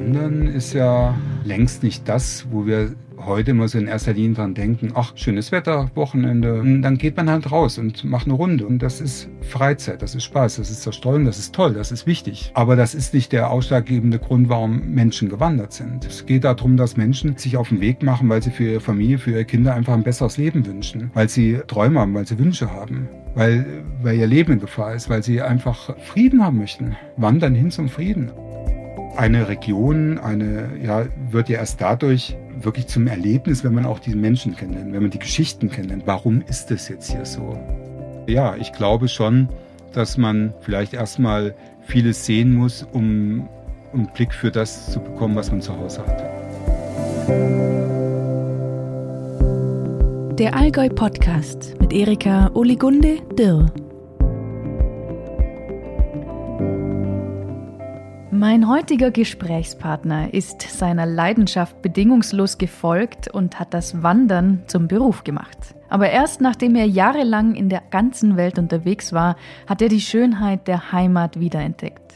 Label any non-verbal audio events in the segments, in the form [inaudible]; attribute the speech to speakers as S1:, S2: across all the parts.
S1: Wandern ist ja längst nicht das, wo wir heute immer so in erster Linie dran denken, ach, schönes Wetter, Wochenende. Und dann geht man halt raus und macht eine Runde. Und das ist Freizeit, das ist Spaß, das ist Zerstreuung, das ist toll, das ist wichtig. Aber das ist nicht der ausschlaggebende Grund, warum Menschen gewandert sind. Es geht darum, dass Menschen sich auf den Weg machen, weil sie für ihre Familie, für ihre Kinder einfach ein besseres Leben wünschen. Weil sie Träume haben, weil sie Wünsche haben. Weil, weil ihr Leben in Gefahr ist, weil sie einfach Frieden haben möchten. Wandern hin zum Frieden. Eine Region, eine, ja, wird ja erst dadurch wirklich zum Erlebnis, wenn man auch die Menschen kennenlernt, wenn man die Geschichten kennenlernt. Warum ist das jetzt hier so? Ja, ich glaube schon, dass man vielleicht erstmal vieles sehen muss, um einen Blick für das zu bekommen, was man zu Hause hat.
S2: Der Allgäu Podcast mit Erika Oligunde Dirr. Mein heutiger Gesprächspartner ist seiner Leidenschaft bedingungslos gefolgt und hat das Wandern zum Beruf gemacht. Aber erst nachdem er jahrelang in der ganzen Welt unterwegs war, hat er die Schönheit der Heimat wiederentdeckt.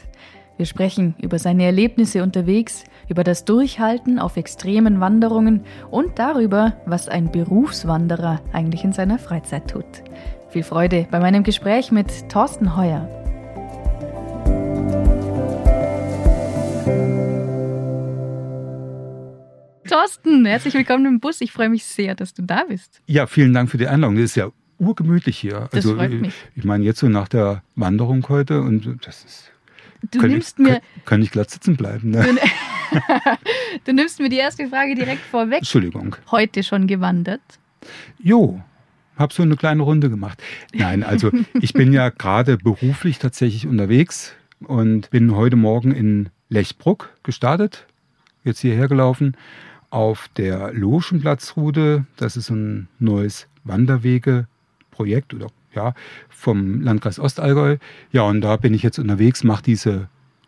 S2: Wir sprechen über seine Erlebnisse unterwegs, über das Durchhalten auf extremen Wanderungen und darüber, was ein Berufswanderer eigentlich in seiner Freizeit tut. Viel Freude bei meinem Gespräch mit Thorsten Heuer. Thorsten, herzlich willkommen im Bus. Ich freue mich sehr, dass du da bist.
S1: Ja, vielen Dank für die Einladung. Das ist ja urgemütlich hier.
S2: Das also, freut mich.
S1: Ich meine, jetzt so nach der Wanderung heute und das ist.
S2: Du kann nimmst ich, mir. Kann,
S1: kann, ich glatt sitzen bleiben. Ne?
S2: Du, [laughs] du nimmst mir die erste Frage direkt vorweg.
S1: Entschuldigung.
S2: Heute schon gewandert?
S1: Jo, habe so eine kleine Runde gemacht. Nein, also [laughs] ich bin ja gerade beruflich tatsächlich unterwegs und bin heute Morgen in Lechbruck gestartet, jetzt hierher gelaufen auf der Logenplatzroute. Das ist ein neues Wanderwegeprojekt oder ja, vom Landkreis Ostallgäu. Ja, und da bin ich jetzt unterwegs, mache diese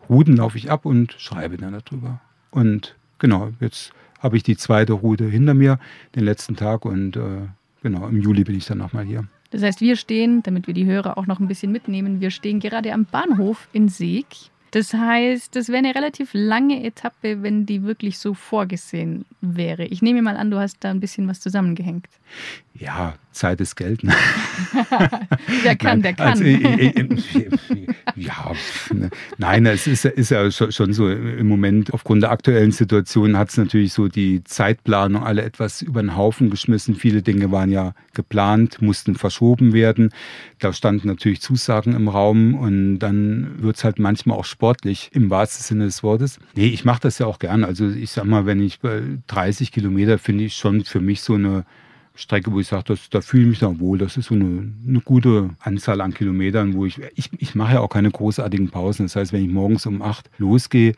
S1: Routen, laufe ich ab und schreibe dann darüber. Und genau, jetzt habe ich die zweite Route hinter mir, den letzten Tag und äh, genau, im Juli bin ich dann nochmal hier.
S2: Das heißt, wir stehen, damit wir die Hörer auch noch ein bisschen mitnehmen, wir stehen gerade am Bahnhof in Seeg. Das heißt, das wäre eine relativ lange Etappe, wenn die wirklich so vorgesehen wäre. Ich nehme mal an, du hast da ein bisschen was zusammengehängt.
S1: Ja, Zeit ist Geld. Ne? [laughs]
S2: der kann, der kann. Also,
S1: ja, ne. nein, es ist, ist ja schon so im Moment, aufgrund der aktuellen Situation hat es natürlich so die Zeitplanung alle etwas über den Haufen geschmissen. Viele Dinge waren ja geplant, mussten verschoben werden. Da standen natürlich Zusagen im Raum und dann wird es halt manchmal auch sportlich im wahrsten Sinne des Wortes. Nee, ich mache das ja auch gern. Also ich sag mal, wenn ich bei 30 Kilometer finde ich schon für mich so eine Strecke, wo ich sage, da fühle ich mich dann wohl. Das ist so eine, eine, gute Anzahl an Kilometern, wo ich, ich, ich mache ja auch keine großartigen Pausen. Das heißt, wenn ich morgens um acht losgehe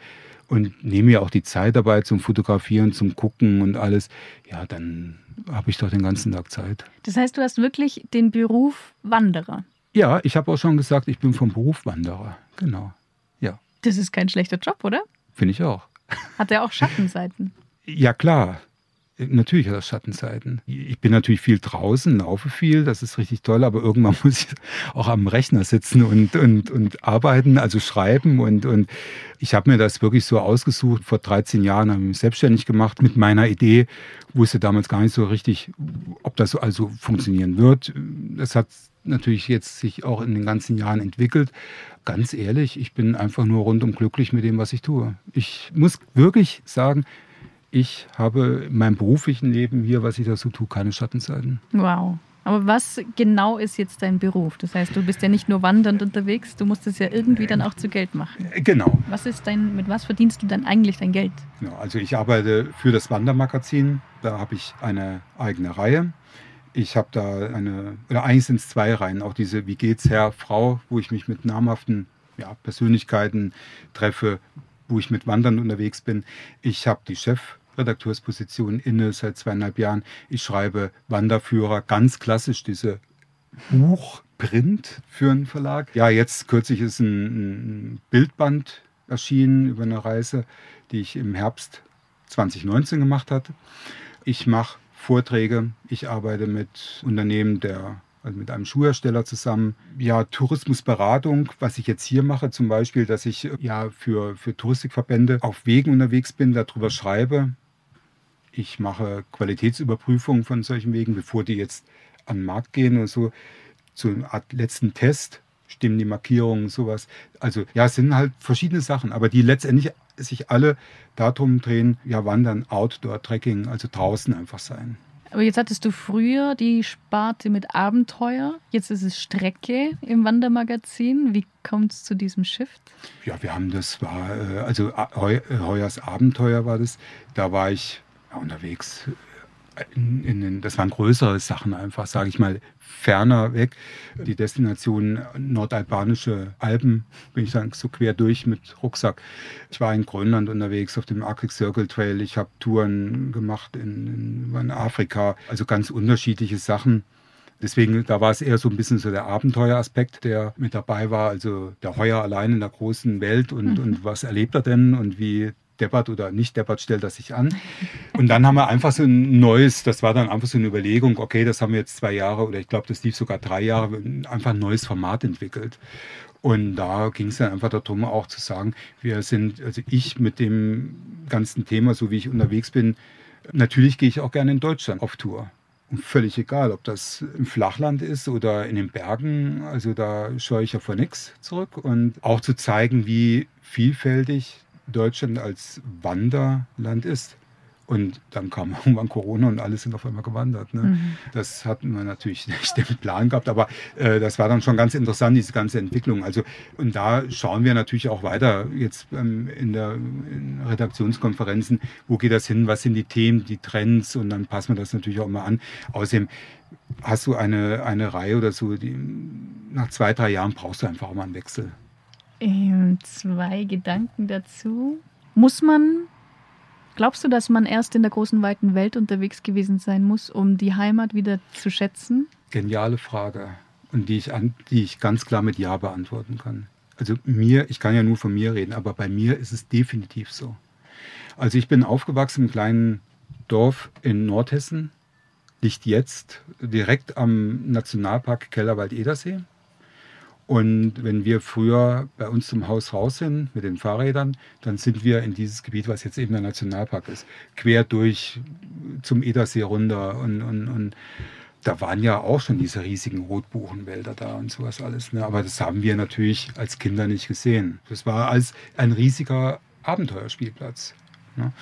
S1: und nehme ja auch die Zeit dabei zum Fotografieren, zum Gucken und alles, ja, dann habe ich doch den ganzen Tag Zeit.
S2: Das heißt, du hast wirklich den Beruf Wanderer?
S1: Ja, ich habe auch schon gesagt, ich bin vom Beruf Wanderer. Genau. Ja.
S2: Das ist kein schlechter Job, oder?
S1: Finde ich auch.
S2: Hat er auch Schattenseiten?
S1: ja, klar. Natürlich hat das Schattenseiten. Ich bin natürlich viel draußen, laufe viel, das ist richtig toll, aber irgendwann [laughs] muss ich auch am Rechner sitzen und, und, und arbeiten, also schreiben. Und, und ich habe mir das wirklich so ausgesucht. Vor 13 Jahren habe ich mich selbstständig gemacht mit meiner Idee. Wusste damals gar nicht so richtig, ob das also funktionieren wird. Das hat natürlich jetzt sich auch in den ganzen Jahren entwickelt. Ganz ehrlich, ich bin einfach nur rundum glücklich mit dem, was ich tue. Ich muss wirklich sagen, ich habe in meinem beruflichen Leben hier, was ich da so tue, keine Schattenseiten.
S2: Wow. Aber was genau ist jetzt dein Beruf? Das heißt, du bist ja nicht nur wandernd unterwegs, du musst es ja irgendwie dann auch zu Geld machen.
S1: Äh, genau.
S2: Was ist dein, mit was verdienst du dann eigentlich dein Geld?
S1: Genau, also ich arbeite für das Wandermagazin. Da habe ich eine eigene Reihe. Ich habe da eine, oder eigentlich sind es zwei Reihen, auch diese Wie geht's Herr, Frau, wo ich mich mit namhaften ja, Persönlichkeiten treffe, wo ich mit Wandern unterwegs bin. Ich habe die Chef Redakteursposition inne seit zweieinhalb Jahren. Ich schreibe Wanderführer, ganz klassisch diese Buchprint für einen Verlag. Ja, jetzt kürzlich ist ein, ein Bildband erschienen über eine Reise, die ich im Herbst 2019 gemacht hatte. Ich mache Vorträge, ich arbeite mit Unternehmen der also mit einem Schuhhersteller zusammen. Ja, Tourismusberatung, was ich jetzt hier mache, zum Beispiel, dass ich ja für, für Touristikverbände auf Wegen unterwegs bin, darüber schreibe. Ich mache Qualitätsüberprüfungen von solchen Wegen, bevor die jetzt an den Markt gehen und so. Zu einer Art letzten Test stimmen die Markierungen, sowas. Also ja, es sind halt verschiedene Sachen, aber die letztendlich sich alle darum drehen, ja, Wandern, Outdoor, Trekking, also draußen einfach sein.
S2: Aber jetzt hattest du früher die Sparte mit Abenteuer, jetzt ist es Strecke im Wandermagazin. Wie kommt es zu diesem Shift?
S1: Ja, wir haben das war, äh, also Heu, Heuers Abenteuer war das. Da war ich unterwegs in, in den, das waren größere Sachen einfach, sage ich mal, ferner weg. Die Destination nordalbanische Alpen bin ich dann so quer durch mit Rucksack. Ich war in Grönland unterwegs auf dem Arctic Circle Trail. Ich habe Touren gemacht in, in Afrika, also ganz unterschiedliche Sachen. Deswegen, da war es eher so ein bisschen so der Abenteueraspekt, der mit dabei war. Also der Heuer allein in der großen Welt und, mhm. und was erlebt er denn und wie deppert oder nicht deppert, stellt er sich an. Und dann haben wir einfach so ein neues, das war dann einfach so eine Überlegung, okay, das haben wir jetzt zwei Jahre oder ich glaube, das lief sogar drei Jahre, einfach ein neues Format entwickelt. Und da ging es dann einfach darum, auch zu sagen, wir sind, also ich mit dem ganzen Thema, so wie ich unterwegs bin, natürlich gehe ich auch gerne in Deutschland auf Tour. Und völlig egal, ob das im Flachland ist oder in den Bergen. Also da scheue ich ja vor nichts zurück. Und auch zu zeigen, wie vielfältig Deutschland als Wanderland ist. Und dann kam [laughs] irgendwann Corona und alle sind auf einmal gewandert. Ne? Mhm. Das hatten wir natürlich [laughs] nicht den Plan gehabt, aber äh, das war dann schon ganz interessant, diese ganze Entwicklung. Also, und da schauen wir natürlich auch weiter jetzt ähm, in der in Redaktionskonferenzen, wo geht das hin, was sind die Themen, die Trends und dann passen wir das natürlich auch mal an. Außerdem hast du eine, eine Reihe oder so, die, nach zwei, drei Jahren brauchst du einfach auch mal einen Wechsel.
S2: Ähm, zwei Gedanken dazu. Muss man, glaubst du, dass man erst in der großen, weiten Welt unterwegs gewesen sein muss, um die Heimat wieder zu schätzen?
S1: Geniale Frage. Und die ich, an, die ich ganz klar mit Ja beantworten kann. Also mir, ich kann ja nur von mir reden, aber bei mir ist es definitiv so. Also ich bin aufgewachsen im kleinen Dorf in Nordhessen, liegt jetzt direkt am Nationalpark Kellerwald-Edersee. Und wenn wir früher bei uns zum Haus raus sind mit den Fahrrädern, dann sind wir in dieses Gebiet, was jetzt eben der Nationalpark ist, quer durch zum Edersee runter. Und, und, und da waren ja auch schon diese riesigen Rotbuchenwälder da und sowas alles. Ne? Aber das haben wir natürlich als Kinder nicht gesehen. Das war als ein riesiger Abenteuerspielplatz. Ne?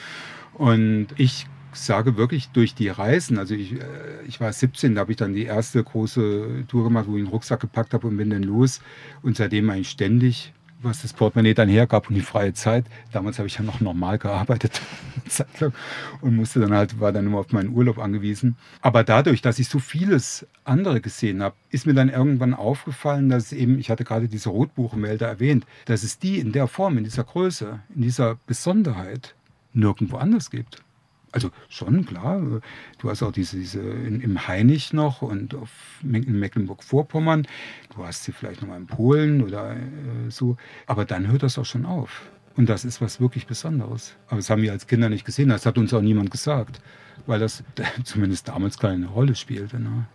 S1: Und ich sage wirklich durch die Reisen, also ich, äh, ich war 17, da habe ich dann die erste große Tour gemacht, wo ich einen Rucksack gepackt habe und bin dann los. Und seitdem eigentlich ständig, was das Portemonnaie dann hergab und die freie Zeit. Damals habe ich ja noch normal gearbeitet [laughs] und musste dann halt, war dann immer auf meinen Urlaub angewiesen. Aber dadurch, dass ich so vieles andere gesehen habe, ist mir dann irgendwann aufgefallen, dass eben, ich hatte gerade diese Rotbuchenmelder erwähnt, dass es die in der Form, in dieser Größe, in dieser Besonderheit nirgendwo anders gibt. Also schon, klar. Du hast auch diese, diese in, im Hainich noch und auf, in Mecklenburg-Vorpommern. Du hast sie vielleicht noch mal in Polen oder äh, so. Aber dann hört das auch schon auf. Und das ist was wirklich Besonderes. Aber das haben wir als Kinder nicht gesehen. Das hat uns auch niemand gesagt, weil das [laughs] zumindest damals keine Rolle spielte. Ne?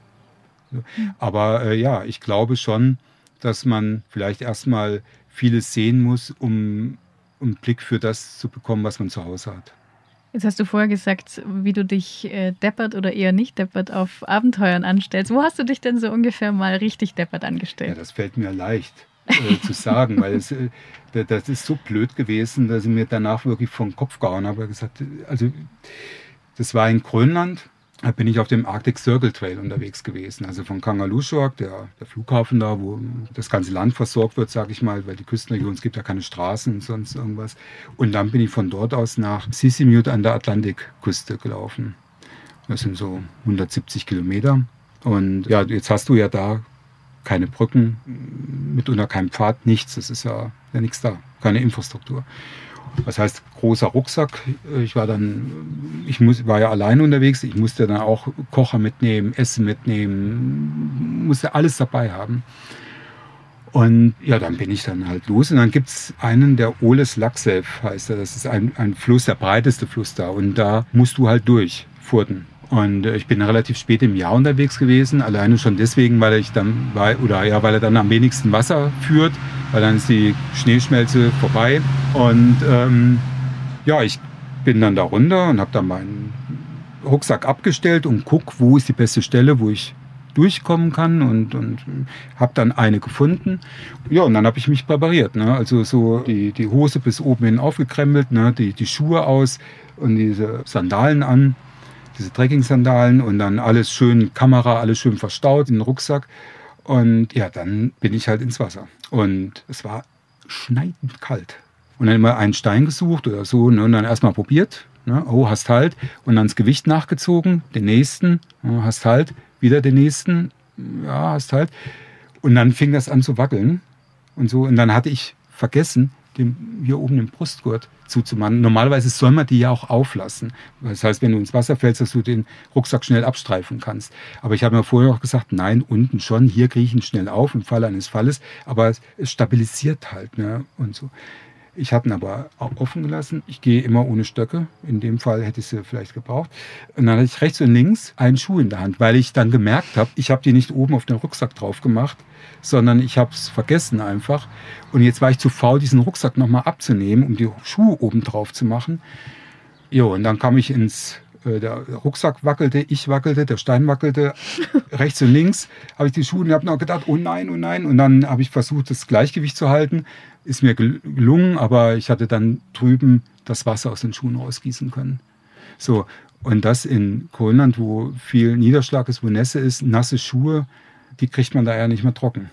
S1: Aber äh, ja, ich glaube schon, dass man vielleicht erstmal vieles sehen muss, um, um einen Blick für das zu bekommen, was man zu Hause hat.
S2: Jetzt hast du vorher gesagt, wie du dich äh, deppert oder eher nicht deppert auf Abenteuern anstellst. Wo hast du dich denn so ungefähr mal richtig deppert angestellt?
S1: Ja, das fällt mir leicht äh, zu sagen, weil es, äh, das ist so blöd gewesen, dass ich mir danach wirklich vom Kopf gehauen habe. Gesagt, also das war in Grönland bin ich auf dem Arctic Circle Trail unterwegs gewesen. Also von Kangalussuaq, der, der Flughafen da, wo das ganze Land versorgt wird, sage ich mal, weil die Küstenregion, es gibt ja keine Straßen und sonst irgendwas. Und dann bin ich von dort aus nach Sissimut an der Atlantikküste gelaufen. Das sind so 170 Kilometer. Und ja, jetzt hast du ja da keine Brücken, mitunter kein Pfad, nichts. Es ist ja, ja nichts da, keine Infrastruktur. Was heißt großer Rucksack? Ich war dann, ich muss, war ja allein unterwegs. Ich musste dann auch Kocher mitnehmen, Essen mitnehmen, musste alles dabei haben. Und ja, dann bin ich dann halt los. Und dann gibt es einen, der Oles Laxev heißt er. Das ist ein, ein Fluss, der breiteste Fluss da. Und da musst du halt durch, Furten. Und äh, ich bin relativ spät im Jahr unterwegs gewesen, alleine schon deswegen, weil ich dann, weil, oder ja, weil er dann am wenigsten Wasser führt, weil dann ist die Schneeschmelze vorbei. Und ähm, ja, ich bin dann da runter und habe dann meinen Rucksack abgestellt und guck, wo ist die beste Stelle, wo ich durchkommen kann und, und habe dann eine gefunden. Ja, und dann habe ich mich präpariert. Ne? Also so die, die Hose bis oben hin aufgekrempelt, ne? die, die Schuhe aus und diese Sandalen an diese Trekking-Sandalen und dann alles schön, Kamera, alles schön verstaut in den Rucksack. Und ja, dann bin ich halt ins Wasser. Und es war schneidend kalt. Und dann immer einen Stein gesucht oder so ne, und dann erstmal probiert. Ne, oh, hast halt. Und dann das Gewicht nachgezogen, den nächsten, oh, hast halt, wieder den nächsten, ja, hast halt. Und dann fing das an zu wackeln und so. Und dann hatte ich vergessen, den, hier oben den Brustgurt zuzumachen. Normalerweise soll man die ja auch auflassen. Das heißt, wenn du ins Wasser fällst, dass du den Rucksack schnell abstreifen kannst. Aber ich habe mir vorher auch gesagt, nein, unten schon, hier kriege ich ihn schnell auf im Falle eines Falles. Aber es stabilisiert halt ne? und so. Ich habe ihn aber auch offen gelassen. Ich gehe immer ohne Stöcke. In dem Fall hätte ich sie vielleicht gebraucht. Und dann hatte ich rechts und links einen Schuh in der Hand, weil ich dann gemerkt habe, ich habe die nicht oben auf den Rucksack drauf gemacht, sondern ich habe es vergessen einfach. Und jetzt war ich zu faul, diesen Rucksack nochmal abzunehmen, um die Schuhe oben drauf zu machen. Jo, und dann kam ich ins äh, der Rucksack wackelte, ich wackelte, der Stein wackelte, [laughs] rechts und links habe ich die Schuhe und habe noch gedacht, oh nein, oh nein. Und dann habe ich versucht, das Gleichgewicht zu halten. Ist mir gelungen, aber ich hatte dann drüben das Wasser aus den Schuhen rausgießen können. So, und das in Grönland, wo viel Niederschlag ist, wo Nässe ist, nasse Schuhe, die kriegt man da ja nicht mehr trocken.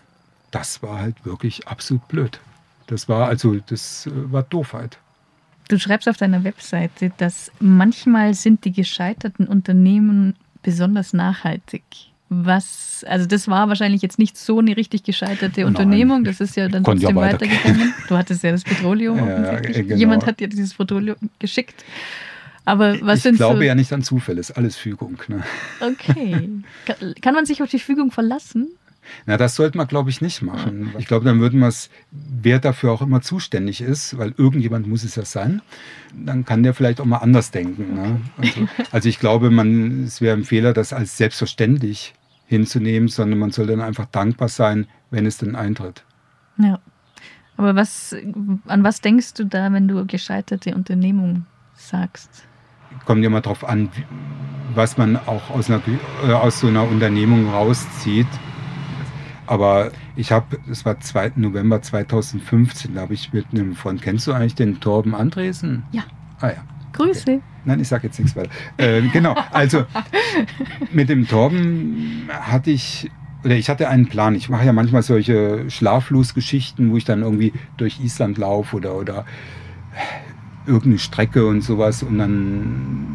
S1: Das war halt wirklich absolut blöd. Das war also, das äh, war Doofheit.
S2: Du schreibst auf deiner Webseite, dass manchmal sind die gescheiterten Unternehmen besonders nachhaltig. Was, also das war wahrscheinlich jetzt nicht so eine richtig gescheiterte Unternehmung, das ist ja dann trotzdem ja weitergegangen. Du hattest ja das Petroleum [laughs] ja, genau. Jemand hat dir dieses Petroleum geschickt. Aber was
S1: ich
S2: sind
S1: glaube
S2: so
S1: ja nicht an Zufälle, ist alles Fügung. Ne?
S2: Okay. Kann man sich auf die Fügung verlassen?
S1: Na, das sollte man, glaube ich, nicht machen. Ich glaube, dann würden wir es, wer dafür auch immer zuständig ist, weil irgendjemand muss es ja sein, dann kann der vielleicht auch mal anders denken. Ne? Also, also, ich glaube, man, es wäre ein Fehler, das als selbstverständlich hinzunehmen, sondern man soll dann einfach dankbar sein, wenn es denn eintritt.
S2: Ja. Aber was, an was denkst du da, wenn du gescheiterte Unternehmung sagst?
S1: Kommt ja mal drauf an, was man auch aus, einer, äh, aus so einer Unternehmung rauszieht. Aber ich habe, es war 2. November 2015, da habe ich mit einem Freund, kennst du eigentlich den Torben Andresen?
S2: Ja.
S1: Ah ja.
S2: Grüße. Okay.
S1: Nein, ich sage jetzt nichts weiter. Äh, genau, also mit dem Torben hatte ich, oder ich hatte einen Plan. Ich mache ja manchmal solche Schlaflosgeschichten, wo ich dann irgendwie durch Island laufe oder, oder irgendeine Strecke und sowas. Und dann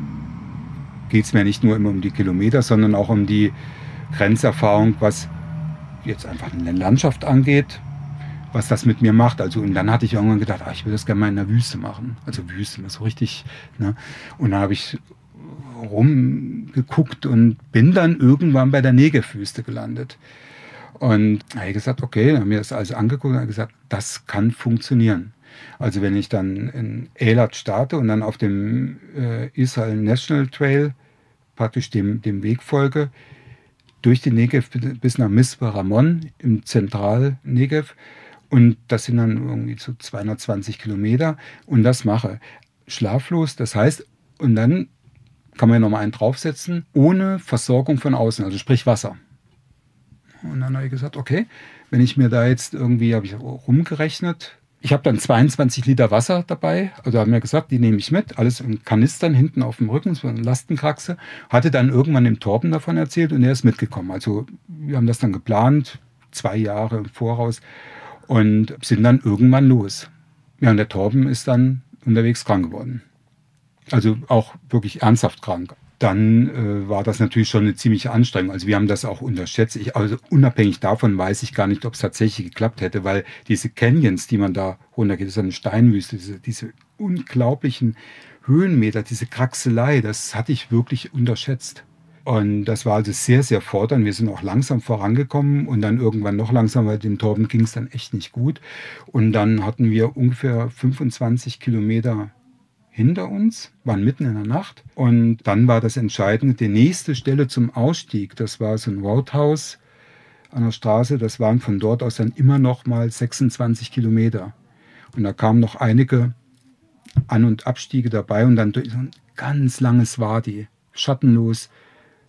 S1: geht es mir nicht nur immer um die Kilometer, sondern auch um die Grenzerfahrung, was jetzt einfach eine Landschaft angeht, was das mit mir macht. Also, und dann hatte ich irgendwann gedacht, ach, ich will das gerne mal in der Wüste machen. Also Wüste, so richtig. Ne? Und dann habe ich rumgeguckt und bin dann irgendwann bei der Negev-Wüste gelandet. Und habe gesagt, okay, dann haben wir das alles angeguckt und habe gesagt, das kann funktionieren. Also wenn ich dann in Eilat starte und dann auf dem äh, Israel National Trail praktisch dem, dem Weg folge, durch den Negev bis nach Mispa Ramon im Zentral-Negev. Und das sind dann irgendwie so 220 Kilometer. Und das mache schlaflos. Das heißt, und dann kann man ja nochmal einen draufsetzen, ohne Versorgung von außen, also sprich Wasser. Und dann habe ich gesagt, okay, wenn ich mir da jetzt irgendwie, habe ich rumgerechnet, ich habe dann 22 Liter Wasser dabei, also haben wir gesagt, die nehme ich mit, alles in Kanistern hinten auf dem Rücken, so eine Lastenkraxe. Hatte dann irgendwann dem Torben davon erzählt und er ist mitgekommen. Also wir haben das dann geplant, zwei Jahre im Voraus und sind dann irgendwann los. Ja, und der Torben ist dann unterwegs krank geworden. Also auch wirklich ernsthaft krank dann äh, war das natürlich schon eine ziemliche Anstrengung. Also wir haben das auch unterschätzt. Ich, also unabhängig davon weiß ich gar nicht, ob es tatsächlich geklappt hätte, weil diese Canyons, die man da runtergeht, das ist eine Steinwüste, diese, diese unglaublichen Höhenmeter, diese Kraxelei, das hatte ich wirklich unterschätzt. Und das war also sehr, sehr fordernd. Wir sind auch langsam vorangekommen und dann irgendwann noch langsamer, weil dem Torben ging es dann echt nicht gut. Und dann hatten wir ungefähr 25 Kilometer hinter uns, waren mitten in der Nacht. Und dann war das Entscheidende, die nächste Stelle zum Ausstieg, das war so ein Roadhouse an der Straße, das waren von dort aus dann immer noch mal 26 Kilometer. Und da kamen noch einige An- und Abstiege dabei und dann durch so ein ganz langes Wadi, schattenlos,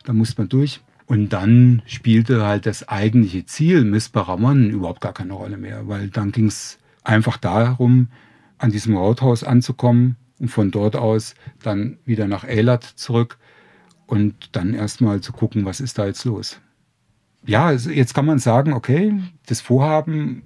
S1: da musste man durch. Und dann spielte halt das eigentliche Ziel, Misparamon, überhaupt gar keine Rolle mehr, weil dann ging es einfach darum, an diesem Rathaus anzukommen und von dort aus dann wieder nach Eilat zurück und dann erstmal zu gucken, was ist da jetzt los. Ja, jetzt kann man sagen, okay, das Vorhaben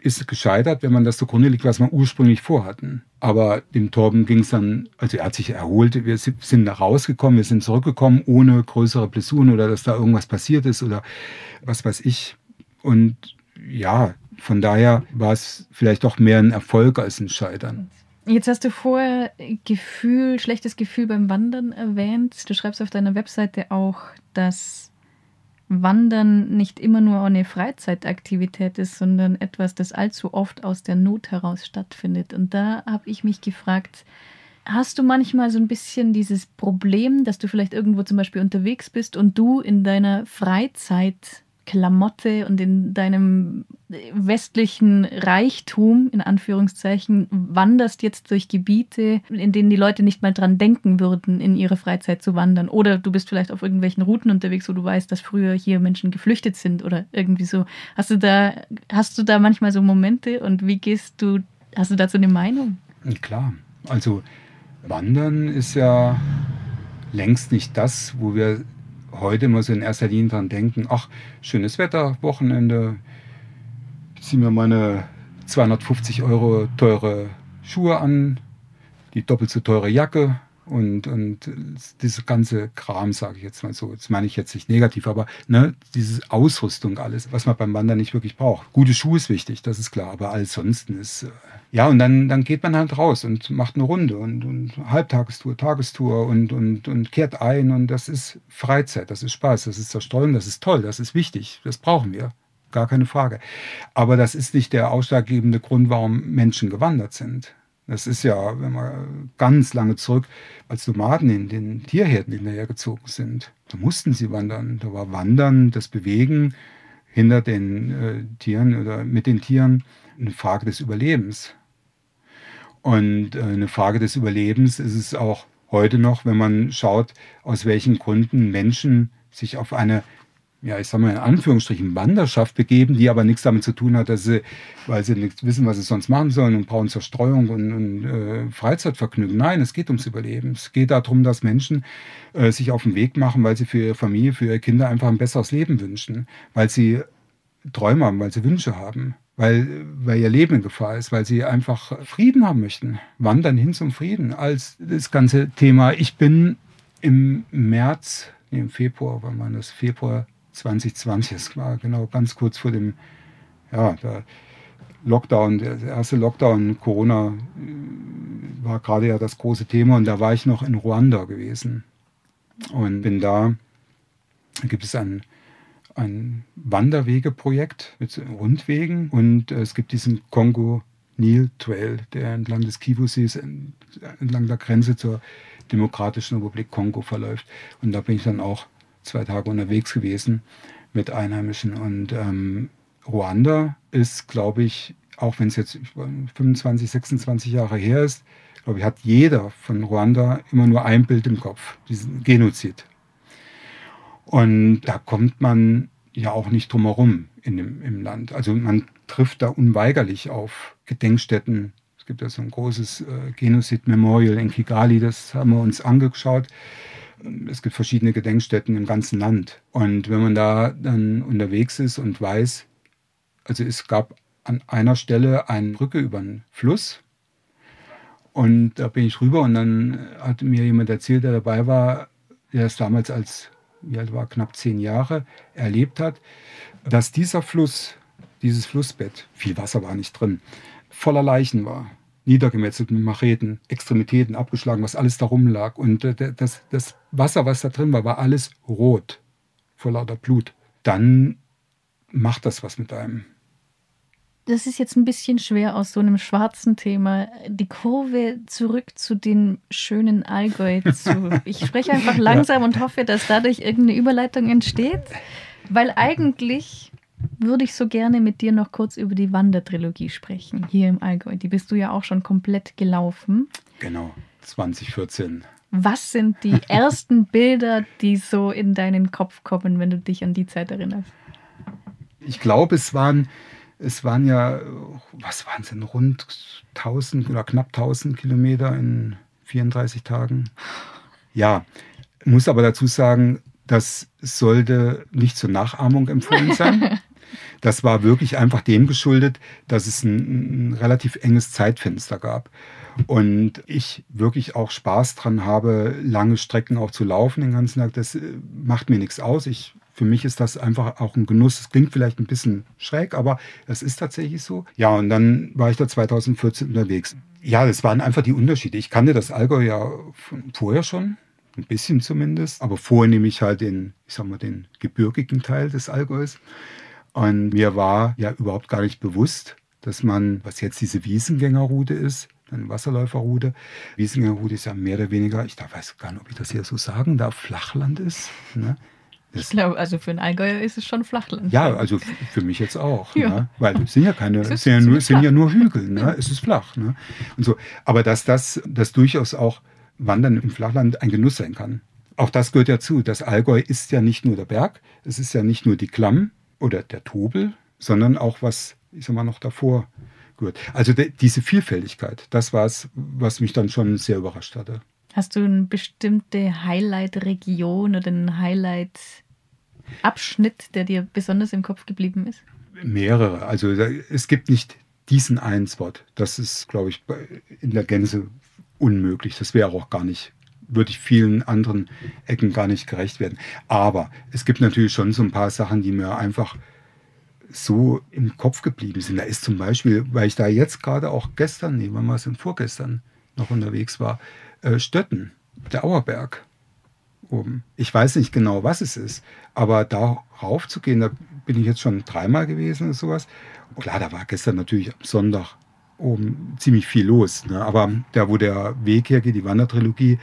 S1: ist gescheitert, wenn man das zugrunde liegt, was wir ursprünglich vorhatten. Aber dem Torben ging es dann, also er hat sich erholt, wir sind da rausgekommen, wir sind zurückgekommen, ohne größere Blessuren oder dass da irgendwas passiert ist oder was weiß ich. Und ja, von daher war es vielleicht doch mehr ein Erfolg als ein Scheitern.
S2: Jetzt hast du vorher Gefühl, schlechtes Gefühl beim Wandern erwähnt. Du schreibst auf deiner Webseite auch, dass Wandern nicht immer nur eine Freizeitaktivität ist, sondern etwas, das allzu oft aus der Not heraus stattfindet. Und da habe ich mich gefragt, hast du manchmal so ein bisschen dieses Problem, dass du vielleicht irgendwo zum Beispiel unterwegs bist und du in deiner Freizeit Klamotte und in deinem westlichen Reichtum, in Anführungszeichen, wanderst jetzt durch Gebiete, in denen die Leute nicht mal dran denken würden, in ihre Freizeit zu wandern. Oder du bist vielleicht auf irgendwelchen Routen unterwegs, wo du weißt, dass früher hier Menschen geflüchtet sind oder irgendwie so. Hast du da, hast du da manchmal so Momente und wie gehst du, hast du dazu eine Meinung?
S1: Klar. Also Wandern ist ja längst nicht das, wo wir heute muss ich in erster Linie dran denken, ach, schönes Wetter, Wochenende, ziehe mir meine 250 Euro teure Schuhe an, die doppelt so teure Jacke, und, und diese ganze Kram, sage ich jetzt mal so, das meine ich jetzt nicht negativ, aber ne, diese Ausrüstung, alles, was man beim Wandern nicht wirklich braucht. Gute Schuhe ist wichtig, das ist klar, aber sonst ist, äh, ja, und dann, dann geht man halt raus und macht eine Runde und, und Halbtagestour, Tagestour und, und, und kehrt ein und das ist Freizeit, das ist Spaß, das ist Zerstreuung, das ist toll, das ist wichtig, das brauchen wir. Gar keine Frage. Aber das ist nicht der ausschlaggebende Grund, warum Menschen gewandert sind. Das ist ja, wenn man ganz lange zurück, als Nomaden in den Tierherden hinterhergezogen sind, da mussten sie wandern. Da war Wandern, das Bewegen hinter den äh, Tieren oder mit den Tieren eine Frage des Überlebens. Und äh, eine Frage des Überlebens ist es auch heute noch, wenn man schaut, aus welchen Gründen Menschen sich auf eine ja, ich sag mal in Anführungsstrichen Wanderschaft begeben, die aber nichts damit zu tun hat, dass sie, weil sie nicht wissen, was sie sonst machen sollen und brauchen Zerstreuung und, und äh, Freizeitvergnügen. Nein, es geht ums Überleben. Es geht darum, dass Menschen äh, sich auf den Weg machen, weil sie für ihre Familie, für ihre Kinder einfach ein besseres Leben wünschen, weil sie Träume haben, weil sie Wünsche haben, weil, weil ihr Leben in Gefahr ist, weil sie einfach Frieden haben möchten. Wandern hin zum Frieden als das ganze Thema. Ich bin im März, nee, im Februar, wann war das? Februar 2020, das war genau ganz kurz vor dem ja, der Lockdown, der erste Lockdown, Corona äh, war gerade ja das große Thema und da war ich noch in Ruanda gewesen und bin da, da gibt es ein, ein Wanderwegeprojekt mit Rundwegen und es gibt diesen Kongo Nil Trail, der entlang des Kivu-Sees, entlang der Grenze zur Demokratischen Republik Kongo verläuft. Und da bin ich dann auch zwei Tage unterwegs gewesen mit Einheimischen. Und ähm, Ruanda ist, glaube ich, auch wenn es jetzt 25, 26 Jahre her ist, glaube ich, hat jeder von Ruanda immer nur ein Bild im Kopf, diesen Genozid. Und da kommt man ja auch nicht drum herum in dem, im Land. Also man trifft da unweigerlich auf Gedenkstätten. Es gibt ja so ein großes äh, Genozid-Memorial in Kigali, das haben wir uns angeschaut es gibt verschiedene Gedenkstätten im ganzen Land. Und wenn man da dann unterwegs ist und weiß, also es gab an einer Stelle eine Brücke über einen Fluss. Und da bin ich rüber und dann hat mir jemand erzählt, der dabei war, der es damals als, wie alt war, knapp zehn Jahre erlebt hat, dass dieser Fluss, dieses Flussbett, viel Wasser war nicht drin, voller Leichen war niedergemetzelt mit Macheten, Extremitäten abgeschlagen, was alles da rumlag. Und äh, das, das Wasser, was da drin war, war alles rot, vor lauter Blut. Dann macht das was mit einem.
S2: Das ist jetzt ein bisschen schwer aus so einem schwarzen Thema, die Kurve zurück zu den schönen Allgäu zu. [laughs] Ich spreche einfach langsam ja. und hoffe, dass dadurch irgendeine Überleitung entsteht, weil eigentlich würde ich so gerne mit dir noch kurz über die Wandertrilogie sprechen, hier im Allgäu. Die bist du ja auch schon komplett gelaufen.
S1: Genau, 2014.
S2: Was sind die [laughs] ersten Bilder, die so in deinen Kopf kommen, wenn du dich an die Zeit erinnerst?
S1: Ich glaube, es waren, es waren ja, was waren es denn, rund 1000 oder knapp 1000 Kilometer in 34 Tagen. Ja, muss aber dazu sagen, das sollte nicht zur Nachahmung empfohlen sein. [laughs] Das war wirklich einfach dem geschuldet, dass es ein, ein relativ enges Zeitfenster gab. Und ich wirklich auch Spaß dran habe, lange Strecken auch zu laufen den ganzen Tag. Das äh, macht mir nichts aus. Ich, für mich ist das einfach auch ein Genuss. Es klingt vielleicht ein bisschen schräg, aber es ist tatsächlich so. Ja, und dann war ich da 2014 unterwegs. Ja, das waren einfach die Unterschiede. Ich kannte das Allgäu ja vorher schon, ein bisschen zumindest. Aber vorher nehme ich halt den, ich sag mal, den gebirgigen Teil des Allgäus. Und mir war ja überhaupt gar nicht bewusst, dass man, was jetzt diese Wiesengängerroute ist, eine Wasserläuferroute. Wiesengängerroute ist ja mehr oder weniger, ich weiß gar nicht, ob ich das hier so sagen darf, Flachland ist. Ne?
S2: Ich glaube, also für einen Allgäuer ist es schon Flachland.
S1: Ja, also für mich jetzt auch. ja. Ne? Weil es sind ja keine, es sind ja nur, sind ja nur Hügel, ne? es ist flach. Ne? Und so. Aber dass das dass durchaus auch Wandern im Flachland ein Genuss sein kann. Auch das gehört ja zu. Das Allgäu ist ja nicht nur der Berg, es ist ja nicht nur die Klamm oder der Tobel, sondern auch was, ich sag mal, noch davor gehört. Also de, diese Vielfältigkeit, das war es, was mich dann schon sehr überrascht hatte.
S2: Hast du eine bestimmte Highlight-Region oder einen Highlight-Abschnitt, der dir besonders im Kopf geblieben ist?
S1: Mehrere. Also es gibt nicht diesen einen Spot. Das ist, glaube ich, in der Gänze unmöglich. Das wäre auch gar nicht würde ich vielen anderen Ecken gar nicht gerecht werden. Aber es gibt natürlich schon so ein paar Sachen, die mir einfach so im Kopf geblieben sind. Da ist zum Beispiel, weil ich da jetzt gerade auch gestern, nee, wann war es denn vorgestern, noch unterwegs war, äh, Stötten, der Auerberg oben. Ich weiß nicht genau, was es ist, aber da rauf zu gehen, da bin ich jetzt schon dreimal gewesen oder sowas. Und klar, da war gestern natürlich am Sonntag oben ziemlich viel los. Ne? Aber da, wo der Weg hergeht, die Wandertrilogie,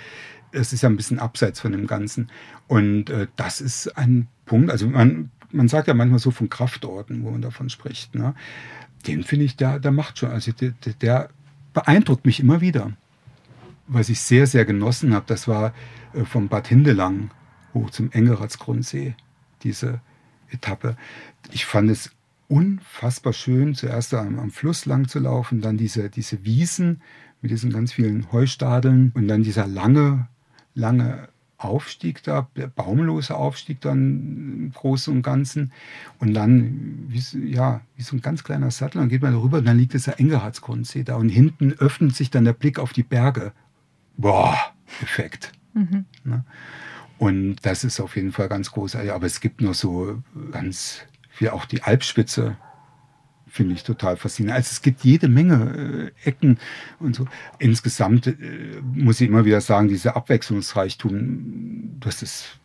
S1: es ist ja ein bisschen abseits von dem Ganzen. Und äh, das ist ein Punkt, also man, man sagt ja manchmal so von Kraftorten, wo man davon spricht. Ne? Den finde ich, der, der macht schon, also der, der, beeindruckt mich immer wieder. Was ich sehr, sehr genossen habe, das war äh, vom Bad Hindelang hoch zum Engeratsgrundsee, diese Etappe. Ich fand es unfassbar schön, zuerst am, am, Fluss lang zu laufen, dann diese, diese Wiesen mit diesen ganz vielen Heustadeln und dann dieser lange lange Aufstieg da, der baumlose Aufstieg dann im Großen und Ganzen. Und dann, wie, ja, wie so ein ganz kleiner Sattel, dann geht man darüber und dann liegt dieser Engelhardsgrundsee da. Und hinten öffnet sich dann der Blick auf die Berge. Boah, Effekt. Mhm. Ne? Und das ist auf jeden Fall ganz großartig. Aber es gibt noch so ganz, wie auch die Alpspitze, finde ich total faszinierend. Also es gibt jede Menge äh, Ecken und so. Insgesamt äh, muss ich immer wieder sagen, dieser Abwechslungsreichtum, das ist,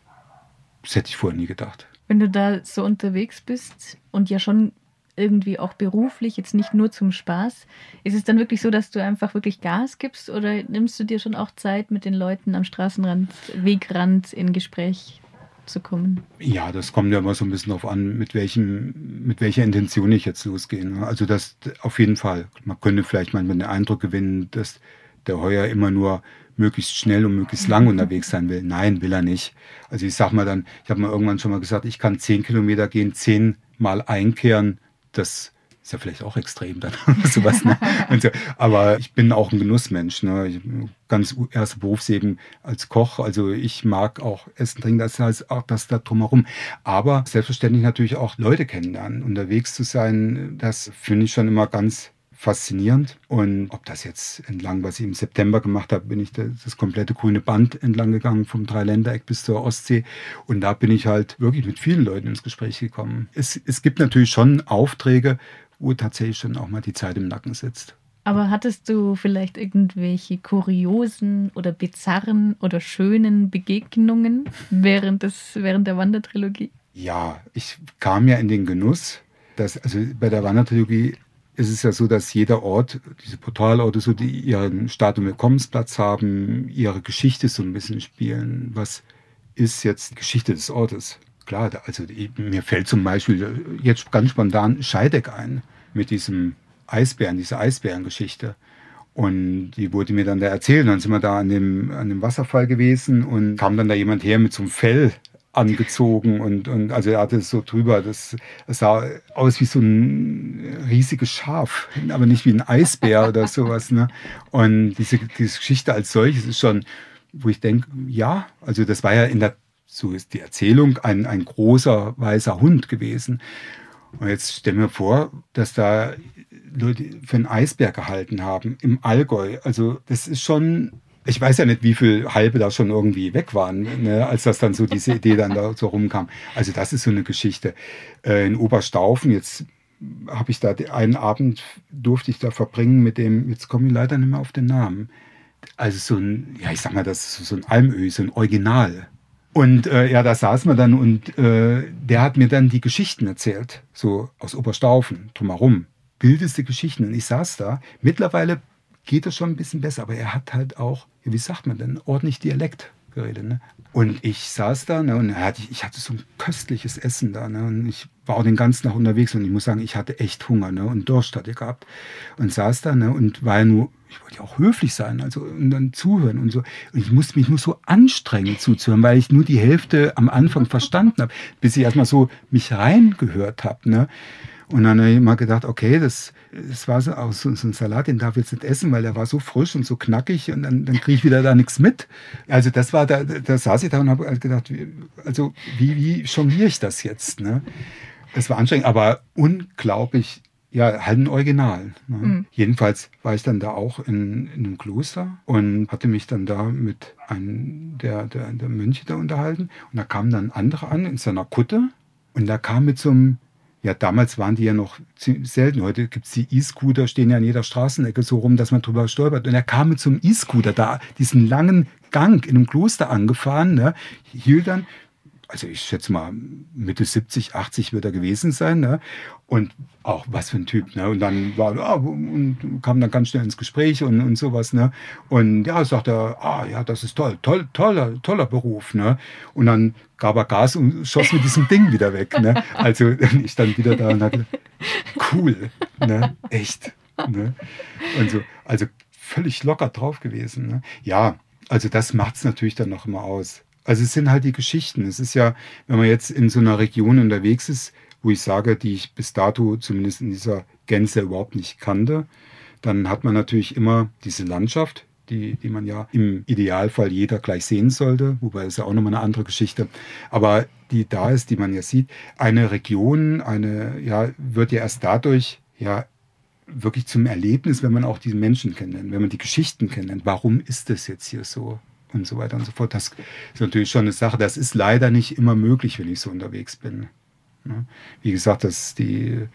S1: das hätte ich vorher nie gedacht.
S2: Wenn du da so unterwegs bist und ja schon irgendwie auch beruflich, jetzt nicht nur zum Spaß, ist es dann wirklich so, dass du einfach wirklich Gas gibst oder nimmst du dir schon auch Zeit mit den Leuten am Straßenrand, Wegrand in Gespräch zu kommen?
S1: Ja, das kommt ja immer so ein bisschen darauf an, mit, welchem, mit welcher Intention ich jetzt losgehe. Ne? Also das auf jeden Fall. Man könnte vielleicht manchmal den Eindruck gewinnen, dass der Heuer immer nur möglichst schnell und möglichst lang unterwegs sein will. Nein, will er nicht. Also ich sag mal dann, ich habe mal irgendwann schon mal gesagt, ich kann zehn Kilometer gehen, zehnmal einkehren. Das ist ja vielleicht auch extrem dann [laughs] sowas. Ne? Aber ich bin auch ein Genussmensch. Ne? Ganz erste Berufsleben als Koch. Also ich mag auch Essen, Trinken, das heißt auch das da drumherum. Aber selbstverständlich natürlich auch Leute kennenlernen, unterwegs zu sein. Das finde ich schon immer ganz faszinierend. Und ob das jetzt entlang, was ich im September gemacht habe, bin ich das komplette grüne Band entlang gegangen, vom Dreiländereck bis zur Ostsee. Und da bin ich halt wirklich mit vielen Leuten ins Gespräch gekommen. Es, es gibt natürlich schon Aufträge, wo tatsächlich schon auch mal die Zeit im Nacken sitzt.
S2: Aber hattest du vielleicht irgendwelche kuriosen oder bizarren oder schönen Begegnungen während, des, während der Wandertrilogie?
S1: Ja, ich kam ja in den Genuss, dass, also bei der Wandertrilogie ist es ja so, dass jeder Ort, diese Portalorte, so die ihren Start- und Willkommensplatz haben, ihre Geschichte so ein bisschen spielen. Was ist jetzt die Geschichte des Ortes? Klar, also mir fällt zum Beispiel jetzt ganz spontan Scheideck ein mit diesem Eisbären, diese Eisbärengeschichte. Und die wurde mir dann da erzählt. Dann sind wir da an dem, an dem Wasserfall gewesen und kam dann da jemand her mit so einem Fell angezogen und, und also er hatte es so drüber, das, sah aus wie so ein riesiges Schaf, aber nicht wie ein Eisbär oder sowas. Ne? Und diese, diese Geschichte als solches ist schon, wo ich denke, ja, also das war ja in der, so ist die Erzählung, ein, ein großer weißer Hund gewesen. Und jetzt stell mir vor, dass da Leute für einen Eisbär gehalten haben im Allgäu. Also das ist schon ich weiß ja nicht, wie viele Halbe da schon irgendwie weg waren, ne, als das dann so diese Idee dann da so rumkam. Also das ist so eine Geschichte. Äh, in Oberstaufen, jetzt habe ich da einen Abend durfte ich da verbringen mit dem, jetzt komme ich leider nicht mehr auf den Namen. Also so ein, ja, ich sag mal, das ist so ein Almöl, so ein Original. Und äh, ja, da saß man dann und äh, der hat mir dann die Geschichten erzählt, so aus Oberstaufen, drumherum. Bildeste Geschichten. Und ich saß da. Mittlerweile geht es schon ein bisschen besser, aber er hat halt auch, wie sagt man denn, ordentlich Dialekt geredet. Ne? Und ich saß da ne, und ich hatte so ein köstliches Essen da. Ne, und ich war auch den ganzen Tag unterwegs und ich muss sagen, ich hatte echt Hunger ne, und Durst hatte gehabt. Und saß da ne, und war ja nur, ich wollte ja auch höflich sein also, und dann zuhören und so. Und ich musste mich nur so anstrengen zuzuhören, weil ich nur die Hälfte am Anfang verstanden habe, bis ich erstmal so mich reingehört habe. Ne? Und dann habe ich mal gedacht, okay, das, das war so, auch so, so ein Salat, den darf ich jetzt nicht essen, weil der war so frisch und so knackig und dann, dann kriege ich wieder da nichts mit. Also das war, da, da saß ich da und habe halt gedacht, also wie, wie jongliere ich das jetzt? Ne? Das war anstrengend, aber unglaublich, ja, halt ein Original. Ne? Mhm. Jedenfalls war ich dann da auch in, in einem Kloster und hatte mich dann da mit einem der, der, der Mönche da unterhalten. Und da kam dann ein anderer an in seiner Kutte und da kam mit so einem ja, damals waren die ja noch selten. Heute gibt es die E-Scooter, stehen ja an jeder Straßenecke so rum, dass man drüber stolpert. Und er kam mit so einem E-Scooter da, diesen langen Gang in einem Kloster angefahren, ne, hielt dann also ich schätze mal Mitte 70, 80 wird er gewesen sein. Ne? Und auch was für ein Typ. Ne? Und dann war ah, und kam dann ganz schnell ins Gespräch und, und sowas. Ne? Und ja, sagt er, ah ja, das ist toll, toll, toller, toller Beruf. Ne? Und dann gab er Gas und schoss mit diesem Ding wieder weg. Ne? Also [laughs] ich dann wieder da und hatte, cool, ne? echt. Ne? Und so, also völlig locker drauf gewesen. Ne? Ja, also das macht es natürlich dann noch immer aus. Also es sind halt die Geschichten. Es ist ja, wenn man jetzt in so einer Region unterwegs ist, wo ich sage, die ich bis dato zumindest in dieser Gänze überhaupt nicht kannte, dann hat man natürlich immer diese Landschaft, die, die man ja im Idealfall jeder gleich sehen sollte, wobei es ja auch nochmal eine andere Geschichte, aber die da ist, die man ja sieht. Eine Region, eine, ja, wird ja erst dadurch ja wirklich zum Erlebnis, wenn man auch die Menschen kennenlernt, wenn man die Geschichten kennenlernt. Warum ist das jetzt hier so? Und so weiter und so fort. Das ist natürlich schon eine Sache. Das ist leider nicht immer möglich, wenn ich so unterwegs bin. Ne? Wie gesagt, das ist die,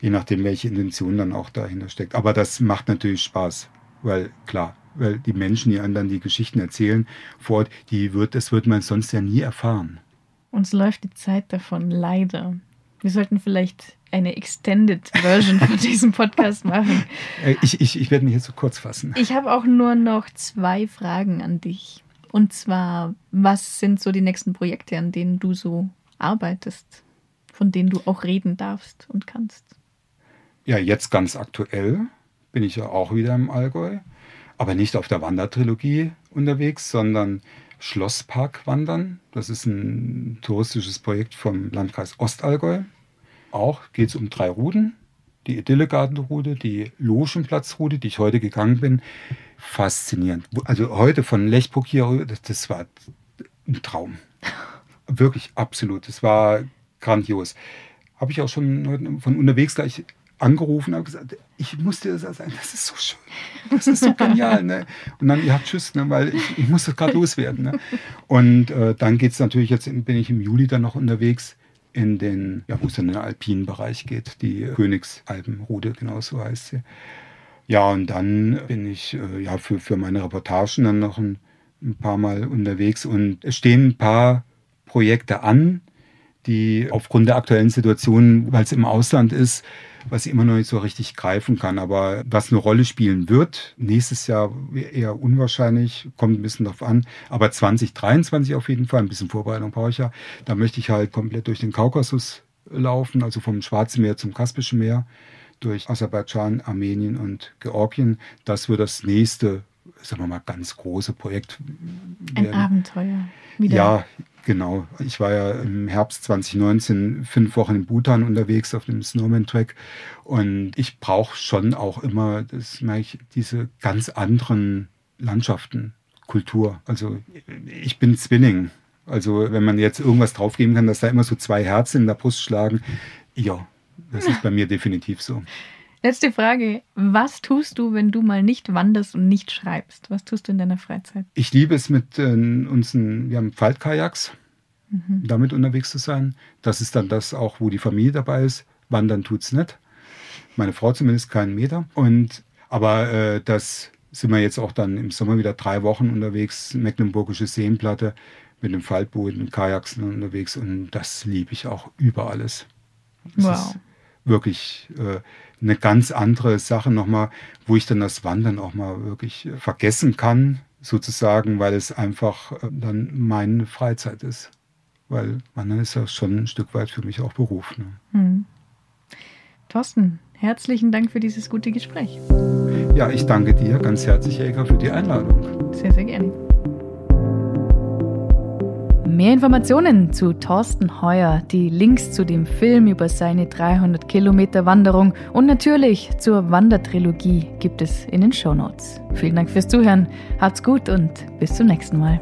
S1: je nachdem, welche Intention dann auch dahinter steckt. Aber das macht natürlich Spaß, weil klar, weil die Menschen, die anderen die Geschichten erzählen vor Ort, die wird, das wird man sonst ja nie erfahren.
S2: Uns läuft die Zeit davon, leider. Wir sollten vielleicht eine Extended Version von diesem Podcast machen.
S1: Äh, ich, ich, ich werde mich jetzt so kurz fassen.
S2: Ich habe auch nur noch zwei Fragen an dich. Und zwar, was sind so die nächsten Projekte, an denen du so arbeitest, von denen du auch reden darfst und kannst?
S1: Ja, jetzt ganz aktuell bin ich ja auch wieder im Allgäu, aber nicht auf der Wandertrilogie unterwegs, sondern Schlosspark wandern. Das ist ein touristisches Projekt vom Landkreis Ostallgäu. Auch geht es um drei Routen. Die Idyllegartenroute, die Logenplatzroute, die ich heute gegangen bin. Faszinierend. Also heute von Lechburg hier, das, das war ein Traum. Wirklich absolut. Das war grandios. Habe ich auch schon von unterwegs gleich angerufen und gesagt, ich muss dir das sagen, das ist so schön, das ist so genial. Ne? Und dann, ja, tschüss, ne, weil ich, ich muss das gerade loswerden. Ne? Und äh, dann geht es natürlich, jetzt bin ich im Juli dann noch unterwegs in den, ja, wo es in den alpinen Bereich geht, die Königsalpenroute, genau so heißt sie. Ja, und dann bin ich äh, ja für, für meine Reportagen dann noch ein, ein paar Mal unterwegs und es stehen ein paar Projekte an, die aufgrund der aktuellen Situation, weil es im Ausland ist, was ich immer noch nicht so richtig greifen kann. Aber was eine Rolle spielen wird, nächstes Jahr eher unwahrscheinlich, kommt ein bisschen drauf an. Aber 2023 auf jeden Fall, ein bisschen Vorbereitung brauche ich ja. Da möchte ich halt komplett durch den Kaukasus laufen, also vom Schwarzen Meer zum Kaspischen Meer, durch Aserbaidschan, Armenien und Georgien. Das wird das nächste, sagen wir mal, ganz große Projekt.
S2: Ein Abenteuer.
S1: Wieder. Ja, genau. Ich war ja im Herbst 2019 fünf Wochen in Bhutan unterwegs auf dem Snowman-Track und ich brauche schon auch immer, das merke ich, diese ganz anderen Landschaften, Kultur. Also ich bin Zwilling. Also wenn man jetzt irgendwas draufgeben kann, dass da immer so zwei Herzen in der Brust schlagen, ja, das ist bei mir definitiv so.
S2: Letzte Frage. Was tust du, wenn du mal nicht wanderst und nicht schreibst? Was tust du in deiner Freizeit?
S1: Ich liebe es mit äh, unseren, wir haben Faltkajaks, mhm. damit unterwegs zu sein. Das ist dann das auch, wo die Familie dabei ist. Wandern tut es nicht. Meine Frau zumindest keinen Meter. Und aber äh, das sind wir jetzt auch dann im Sommer wieder drei Wochen unterwegs, Mecklenburgische Seenplatte mit dem Faltboot, mit Kajaks unterwegs und das liebe ich auch über alles. Das wow. ist wirklich äh, eine ganz andere Sache nochmal, wo ich dann das Wandern auch mal wirklich vergessen kann, sozusagen, weil es einfach äh, dann meine Freizeit ist. Weil Wandern ist ja schon ein Stück weit für mich auch Beruf. Ne? Hm.
S2: Thorsten, herzlichen Dank für dieses gute Gespräch.
S1: Ja, ich danke dir ganz herzlich, Eka, für die Einladung.
S2: Sehr, sehr gerne. Mehr Informationen zu Thorsten Heuer, die Links zu dem Film über seine 300 Kilometer Wanderung und natürlich zur Wandertrilogie gibt es in den Shownotes. Vielen Dank fürs Zuhören, habt's gut und bis zum nächsten Mal.